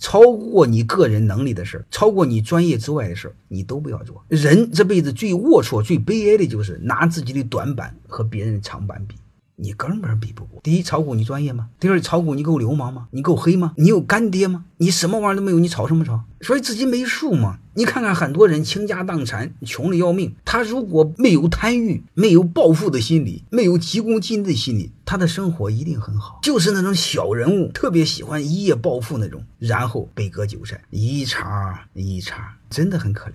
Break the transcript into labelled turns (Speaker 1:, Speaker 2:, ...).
Speaker 1: 超过你个人能力的事儿，超过你专业之外的事儿，你都不要做。人这辈子最龌龊、最悲哀的就是拿自己的短板和别人的长板比。你根本比不过。第一，炒股你专业吗？第二，炒股你够流氓吗？你够黑吗？你有干爹吗？你什么玩意儿都没有，你炒什么炒？所以自己没数吗？你看看很多人倾家荡产，穷的要命。他如果没有贪欲，没有暴富的心理，没有急功近利心理，他的生活一定很好。就是那种小人物，特别喜欢一夜暴富那种，然后被割韭菜，一茬一茬，真的很可怜。